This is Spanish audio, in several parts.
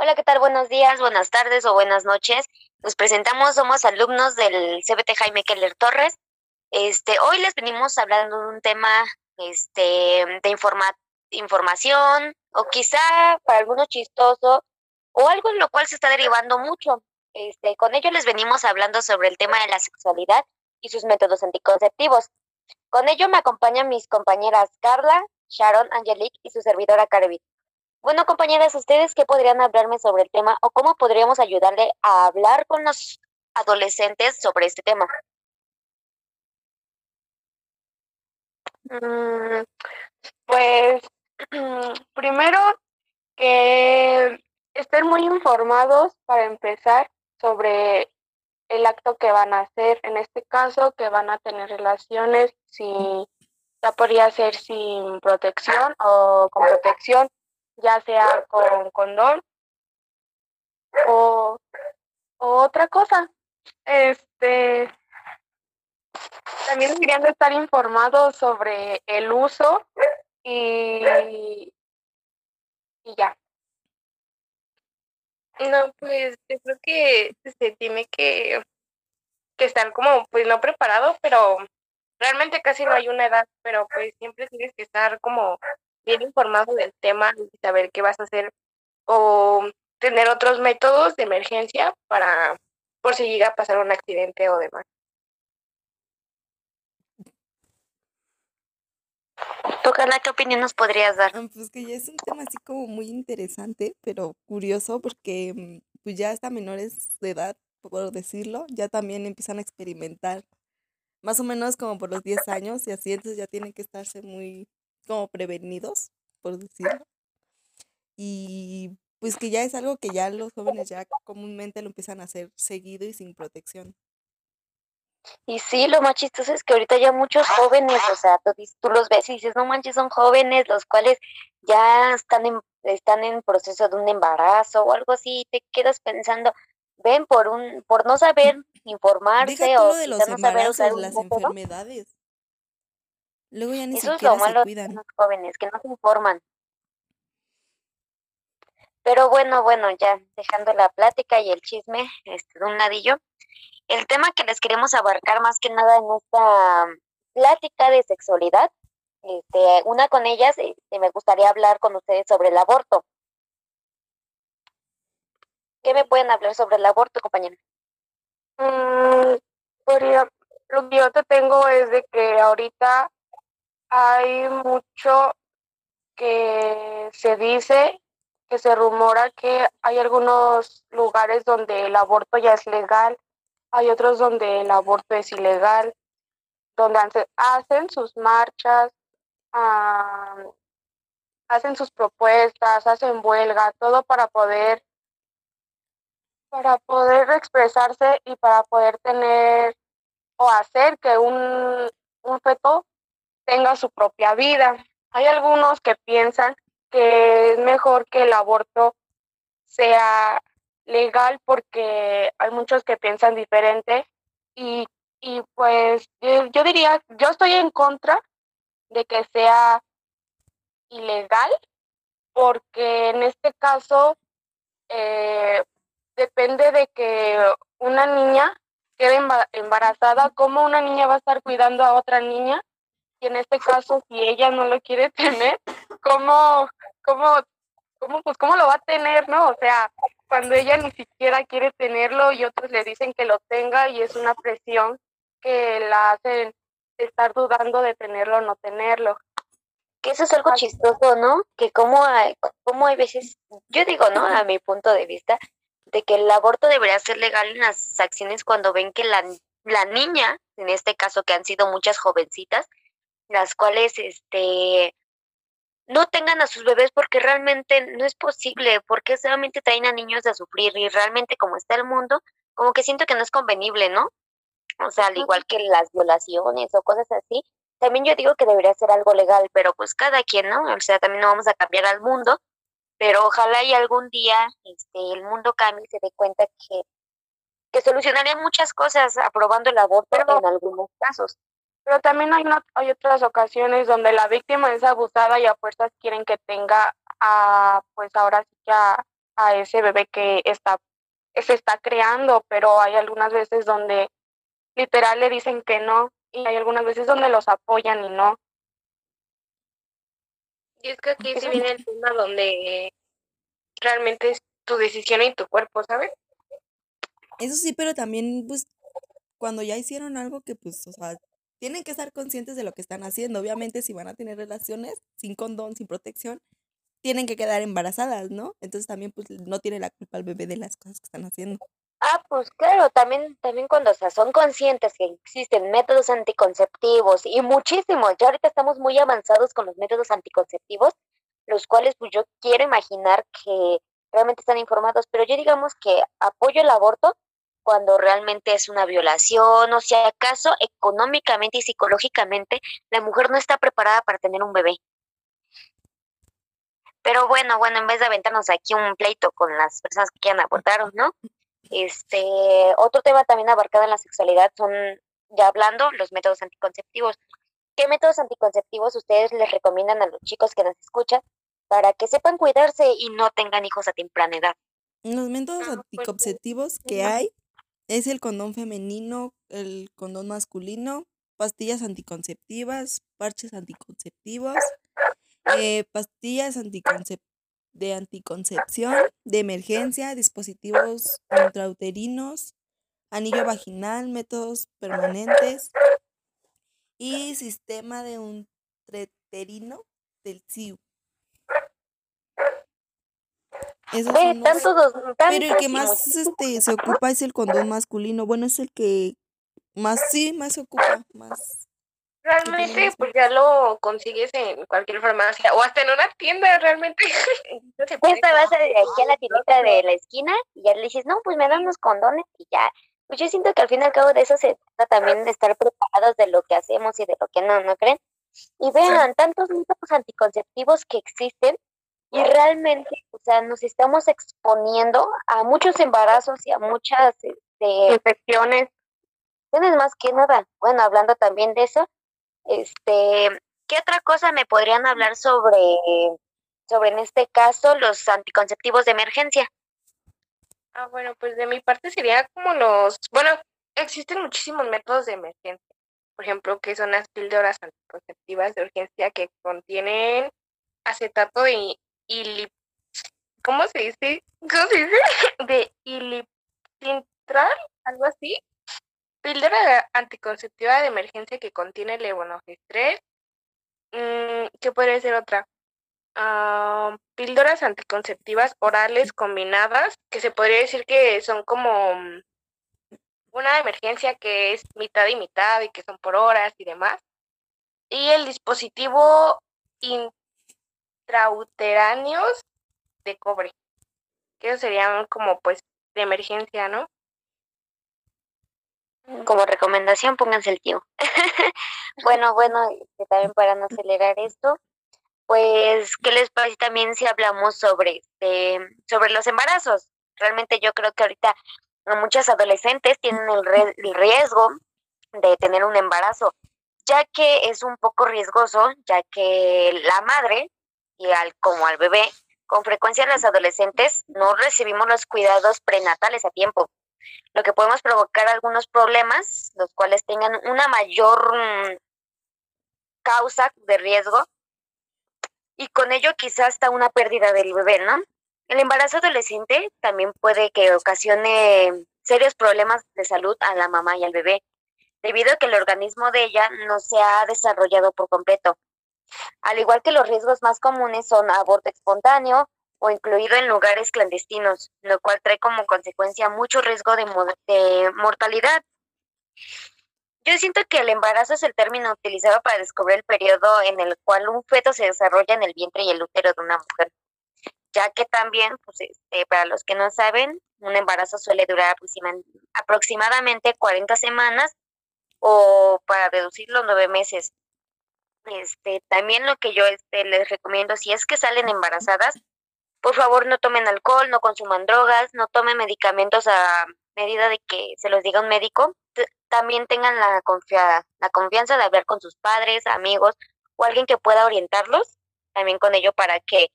Hola, ¿qué tal? Buenos días, buenas tardes o buenas noches. Nos presentamos, somos alumnos del CBT Jaime Keller Torres. Este, hoy les venimos hablando de un tema este, de informa información o quizá para algunos chistoso o algo en lo cual se está derivando mucho. Este, con ello les venimos hablando sobre el tema de la sexualidad y sus métodos anticonceptivos. Con ello me acompañan mis compañeras Carla, Sharon, Angelique y su servidora Carvin. Bueno, compañeras, ¿ustedes qué podrían hablarme sobre el tema o cómo podríamos ayudarle a hablar con los adolescentes sobre este tema? Mm, pues primero que estén muy informados para empezar sobre el acto que van a hacer. En este caso, que van a tener relaciones, si ya podría ser sin protección o con protección ya sea con condón o, otra cosa. Este también deberían de estar informados sobre el uso y, y ya. No, pues yo creo que se tiene que, que estar como, pues no preparado, pero realmente casi no hay una edad, pero pues siempre tienes que estar como bien informado del tema y saber qué vas a hacer o tener otros métodos de emergencia para por si llega a pasar un accidente o demás. Tocala, ¿qué opinión nos podrías dar? Pues que ya es un tema así como muy interesante, pero curioso porque mm, pues ya hasta menores de edad, por decirlo, ya también empiezan a experimentar más o menos como por los 10 años y así, entonces ya tienen que estarse muy como prevenidos, por decirlo. Y pues que ya es algo que ya los jóvenes ya comúnmente lo empiezan a hacer seguido y sin protección. Y sí, lo más chistoso es que ahorita ya muchos jóvenes, o sea, tú, los ves y dices, no manches, son jóvenes los cuales ya están en, están en proceso de un embarazo o algo así, y te quedas pensando, ven, por un por no saber informarse o de los no saber usar las enfermedades. Luego ya ni Eso siquiera es lo malo se cuidan. de los jóvenes, que no se informan. Pero bueno, bueno, ya dejando la plática y el chisme este, de un ladillo, el tema que les queremos abarcar más que nada en esta plática de sexualidad, este, una con ellas, este, me gustaría hablar con ustedes sobre el aborto. ¿Qué me pueden hablar sobre el aborto, compañera? Mm, lo que yo te tengo es de que ahorita hay mucho que se dice, que se rumora que hay algunos lugares donde el aborto ya es legal, hay otros donde el aborto es ilegal, donde hacen sus marchas, hacen sus propuestas, hacen huelga, todo para poder para poder expresarse y para poder tener o hacer que un, un feto tenga su propia vida. Hay algunos que piensan que es mejor que el aborto sea legal porque hay muchos que piensan diferente y, y pues yo, diría, yo estoy en contra de que sea ilegal porque en este caso eh, depende de que una niña quede embarazada, ¿cómo una niña va a estar cuidando a otra niña y en este caso, si ella no lo quiere tener, ¿cómo, cómo, cómo, pues, cómo lo va a tener, no? O sea, cuando ella ni siquiera quiere tenerlo y otros le dicen que lo tenga y es una presión que la hacen estar dudando de tenerlo o no tenerlo. Que eso es algo chistoso, ¿no? Que como hay, como hay veces, yo digo, ¿no? A mi punto de vista, de que el aborto debería ser legal en las acciones cuando ven que la, la niña, en este caso que han sido muchas jovencitas, las cuales este no tengan a sus bebés porque realmente no es posible, porque solamente traen a niños a sufrir y realmente como está el mundo, como que siento que no es convenible, ¿no? O sea, al igual que las violaciones o cosas así, también yo digo que debería ser algo legal, pero pues cada quien, ¿no? O sea, también no vamos a cambiar al mundo, pero ojalá y algún día este el mundo cambie y se dé cuenta que que solucionaría muchas cosas aprobando el aborto en algunos casos. Pero también hay, hay otras ocasiones donde la víctima es abusada y a fuerzas quieren que tenga a, pues ahora sí que a, a ese bebé que está se está creando, pero hay algunas veces donde literal le dicen que no y hay algunas veces donde los apoyan y no. Y es que aquí se viene el tema donde realmente es tu decisión y tu cuerpo, ¿sabes? Eso sí, pero también, pues, cuando ya hicieron algo que, pues, o sea, tienen que estar conscientes de lo que están haciendo. Obviamente, si van a tener relaciones sin condón, sin protección, tienen que quedar embarazadas, ¿no? Entonces también, pues, no tiene la culpa el bebé de las cosas que están haciendo. Ah, pues claro, también, también cuando sea, son conscientes que existen métodos anticonceptivos y muchísimos, ya ahorita estamos muy avanzados con los métodos anticonceptivos, los cuales pues yo quiero imaginar que realmente están informados, pero yo digamos que apoyo el aborto cuando realmente es una violación o si acaso económicamente y psicológicamente la mujer no está preparada para tener un bebé. Pero bueno, bueno, en vez de aventarnos aquí un pleito con las personas que quieran abortar, ¿no? Este, otro tema también abarcado en la sexualidad son, ya hablando, los métodos anticonceptivos. ¿Qué métodos anticonceptivos ustedes les recomiendan a los chicos que nos escuchan para que sepan cuidarse y no tengan hijos a temprana edad? Los métodos pues, anticonceptivos que hay es el condón femenino, el condón masculino, pastillas anticonceptivas, parches anticonceptivos, eh, pastillas de anticoncepción, de emergencia, dispositivos intrauterinos, anillo vaginal, métodos permanentes y sistema de un treterino del CIU. Esos dos- Pero el que más este, se ocupa es el condón masculino. Bueno, es el que más, sí, más se ocupa, más. Realmente, pues ya lo consigues en cualquier farmacia o hasta en una tienda, realmente. No puede Pues te vas a, aquí a la tiendita de la esquina y ya le dices, no, pues me dan unos condones y ya. Pues yo siento que al fin y al cabo de eso se trata también de estar preparados de lo que hacemos y de lo que no, ¿no creen? Y vean, tantos métodos anticonceptivos que existen y realmente, o sea, nos estamos exponiendo a muchos embarazos y a muchas este, Infecciones, tienes más que nada. Bueno, hablando también de eso, este, ¿qué otra cosa me podrían hablar sobre, sobre en este caso los anticonceptivos de emergencia? Ah, bueno, pues de mi parte sería como los, bueno, existen muchísimos métodos de emergencia. Por ejemplo, que son las píldoras anticonceptivas de urgencia que contienen acetato de ilip, ¿cómo se dice? ¿Cómo se dice? De ilipintral, algo así. Píldora anticonceptiva de emergencia que contiene levonorgestrel. Mm, ¿Qué podría ser otra? ah, píldoras anticonceptivas orales combinadas, que se podría decir que son como mm, una emergencia que es mitad y mitad y que son por horas y demás. Y el dispositivo intrauteráneos de cobre, que esos serían como pues de emergencia, ¿no? Como recomendación, pónganse el tío. bueno, bueno, este, también para no acelerar esto, pues, ¿qué les parece también si hablamos sobre, este, sobre los embarazos? Realmente yo creo que ahorita muchas adolescentes tienen el, re- el riesgo de tener un embarazo, ya que es un poco riesgoso, ya que la madre, y al, como al bebé, con frecuencia las adolescentes no recibimos los cuidados prenatales a tiempo lo que podemos provocar algunos problemas, los cuales tengan una mayor mm, causa de riesgo y con ello quizás hasta una pérdida del bebé, ¿no? El embarazo adolescente también puede que ocasione serios problemas de salud a la mamá y al bebé, debido a que el organismo de ella no se ha desarrollado por completo. Al igual que los riesgos más comunes son aborto espontáneo, o incluido en lugares clandestinos, lo cual trae como consecuencia mucho riesgo de, mo- de mortalidad. Yo siento que el embarazo es el término utilizado para descubrir el periodo en el cual un feto se desarrolla en el vientre y el útero de una mujer, ya que también, pues, este, para los que no saben, un embarazo suele durar aproxima- aproximadamente 40 semanas o para reducirlo nueve meses. Este, también lo que yo este, les recomiendo, si es que salen embarazadas, por favor, no tomen alcohol, no consuman drogas, no tomen medicamentos a medida de que se los diga un médico. T- También tengan la, confia- la confianza de hablar con sus padres, amigos o alguien que pueda orientarlos también con ello para que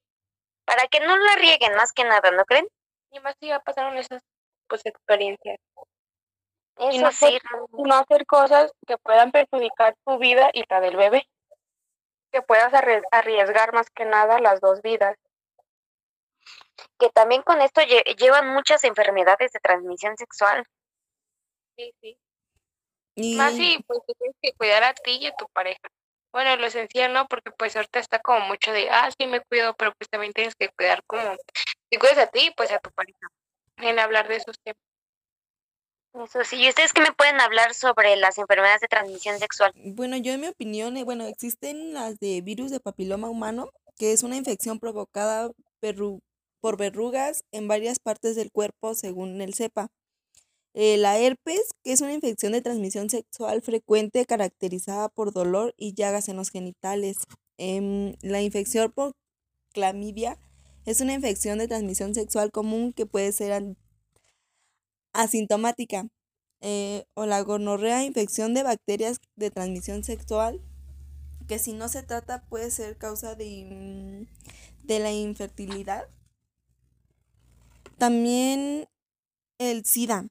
para que no la rieguen más que nada, ¿no creen? y más si ya pasaron esas pues experiencias. Y Eso no, sí, hacer, y no hacer cosas que puedan perjudicar tu vida y la del bebé. Que puedas arries- arriesgar más que nada las dos vidas. que también con esto lle- llevan muchas enfermedades de transmisión sexual. Sí, sí. Y Más si pues te tienes que cuidar a ti y a tu pareja. Bueno, lo esencial, ¿no? Porque pues ahorita está como mucho de, ah, sí me cuido, pero pues también tienes que cuidar como, si cuidas a ti, pues a tu pareja. En hablar de esos temas. Eso sí, ¿y ustedes qué me pueden hablar sobre las enfermedades de transmisión sexual? Bueno, yo en mi opinión, eh, bueno, existen las de virus de papiloma humano, que es una infección provocada por verrugas en varias partes del cuerpo, según el cepa. Eh, la herpes, que es una infección de transmisión sexual frecuente caracterizada por dolor y llagas en los genitales. Em, la infección por clamidia es una infección de transmisión sexual común que puede ser asintomática. Eh, o la gonorrea, infección de bacterias de transmisión sexual, que si no se trata puede ser causa de, in- de la infertilidad. También el SIDA,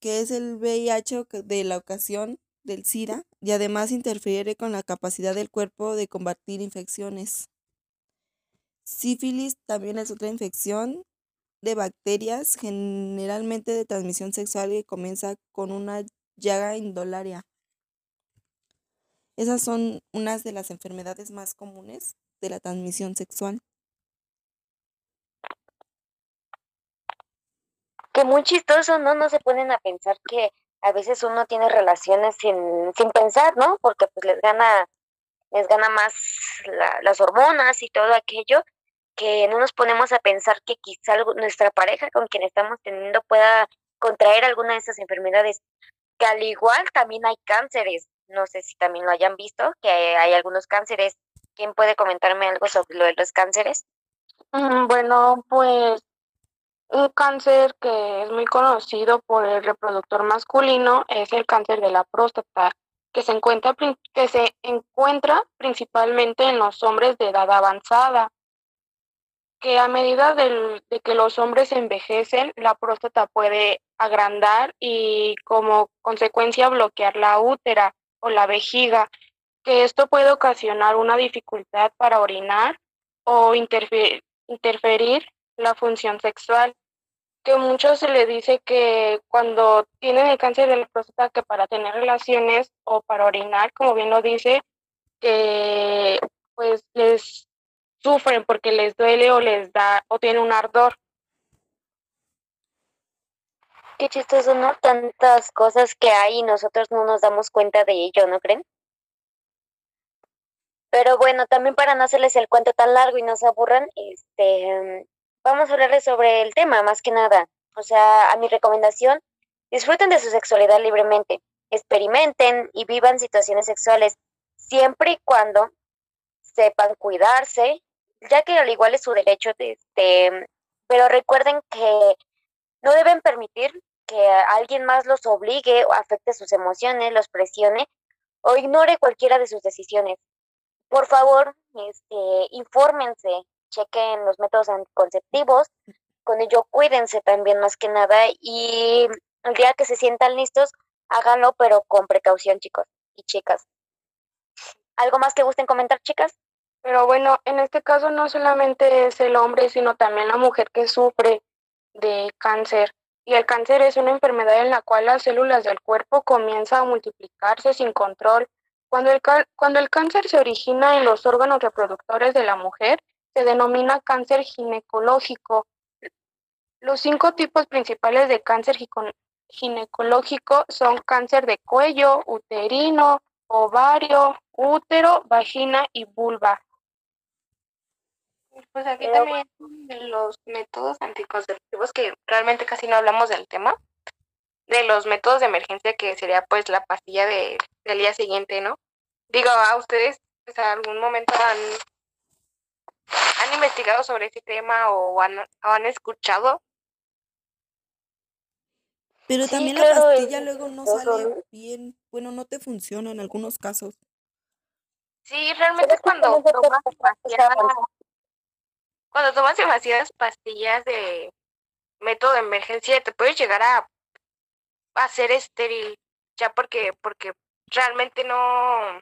que es el VIH de la ocasión del SIDA y además interfiere con la capacidad del cuerpo de combatir infecciones. Sífilis también es otra infección de bacterias, generalmente de transmisión sexual que comienza con una llaga indolaria. Esas son unas de las enfermedades más comunes de la transmisión sexual. Que muy chistoso, ¿no? No se ponen a pensar que a veces uno tiene relaciones sin, sin pensar, ¿no? Porque pues les gana, les gana más la- las hormonas y todo aquello, que no nos ponemos a pensar que quizá nuestra pareja con quien estamos teniendo pueda contraer alguna de esas enfermedades. Que al igual también hay cánceres. No sé si también lo hayan visto, que hay algunos cánceres. ¿Quién puede comentarme algo sobre lo de los cánceres? Mm, Bueno, pues un cáncer que es muy conocido por el reproductor masculino es el cáncer de la próstata, que se encuentra, que se encuentra principalmente en los hombres de edad avanzada, que a medida del- de que los hombres envejecen, la próstata puede agrandar y como consecuencia bloquear la útera o la vejiga, que esto puede ocasionar una dificultad para orinar o interfe- interferir la función sexual, que muchos se le dice que cuando tienen el cáncer de la próstata que para tener relaciones o para orinar, como bien lo dice, que pues les sufren porque les duele o les da o tiene un ardor. Qué chistoso, ¿no? Tantas cosas que hay y nosotros no nos damos cuenta de ello, ¿no creen? Pero bueno, también para no hacerles el cuento tan largo y no se aburran, este, vamos a hablarles sobre el tema, más que nada. O sea, a mi recomendación, disfruten de su sexualidad libremente, experimenten y vivan situaciones sexuales, siempre y cuando sepan cuidarse, ya que al igual es su derecho, de, este, pero recuerden que no deben permitir que alguien más los obligue o afecte sus emociones, los presione o ignore cualquiera de sus decisiones. Por favor, este, infórmense, chequen los métodos anticonceptivos, con ello cuídense también más que nada y el día que se sientan listos, háganlo pero con precaución, chicos y chicas. ¿Algo más que gusten comentar, chicas? Pero bueno, en este caso no solamente es el hombre, sino también la mujer que sufre de cáncer. Y el cáncer es una enfermedad en la cual las células del cuerpo comienzan a multiplicarse sin control. Cuando el, cuando el cáncer se origina en los órganos reproductores de la mujer, se denomina cáncer ginecológico. Los cinco tipos principales de cáncer gico- ginecológico son cáncer de cuello, uterino, ovario, útero, vagina y vulva. Pues aquí Pero también de los métodos anticonceptivos que realmente casi no hablamos del tema, de los métodos de emergencia que sería pues la pastilla de, del día siguiente, ¿no? Digo, a ustedes pues, a algún momento han, han investigado sobre ese tema o han, o han escuchado. Pero Sí, también claro, la es pastilla luego no sale bien, bueno, no te funciona en algunos casos. Sí, realmente cuando tomas demasiadas, cuando tomas demasiadas pastillas de método de emergencia te puedes llegar a hacer estéril, ya porque, porque realmente no,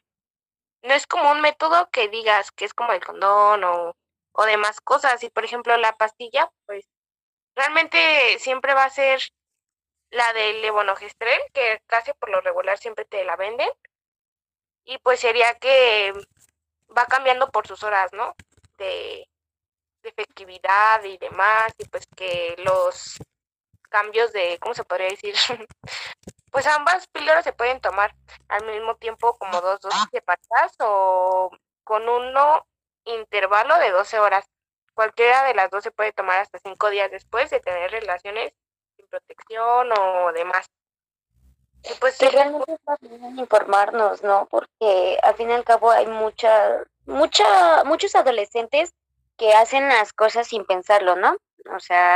no es como un método que digas que es como el condón o, o demás cosas. Y por ejemplo la pastilla, pues realmente siempre va a ser la del levonorgestrel, que casi por lo regular siempre te la venden. Y pues sería que va cambiando por sus horas, ¿no? De, de efectividad y demás, y pues que los cambios de, ¿cómo se podría decir? pues ambas píldoras se pueden tomar al mismo tiempo como dos dosis separadas o con uno intervalo de 12 horas. Cualquiera de las dos se puede tomar hasta cinco días después de tener relaciones sin protección o demás. Y pues sí, realmente está bien informarnos, ¿no? Porque al fin y al cabo hay mucha, mucha, muchos adolescentes que hacen las cosas sin pensarlo, ¿no? O sea,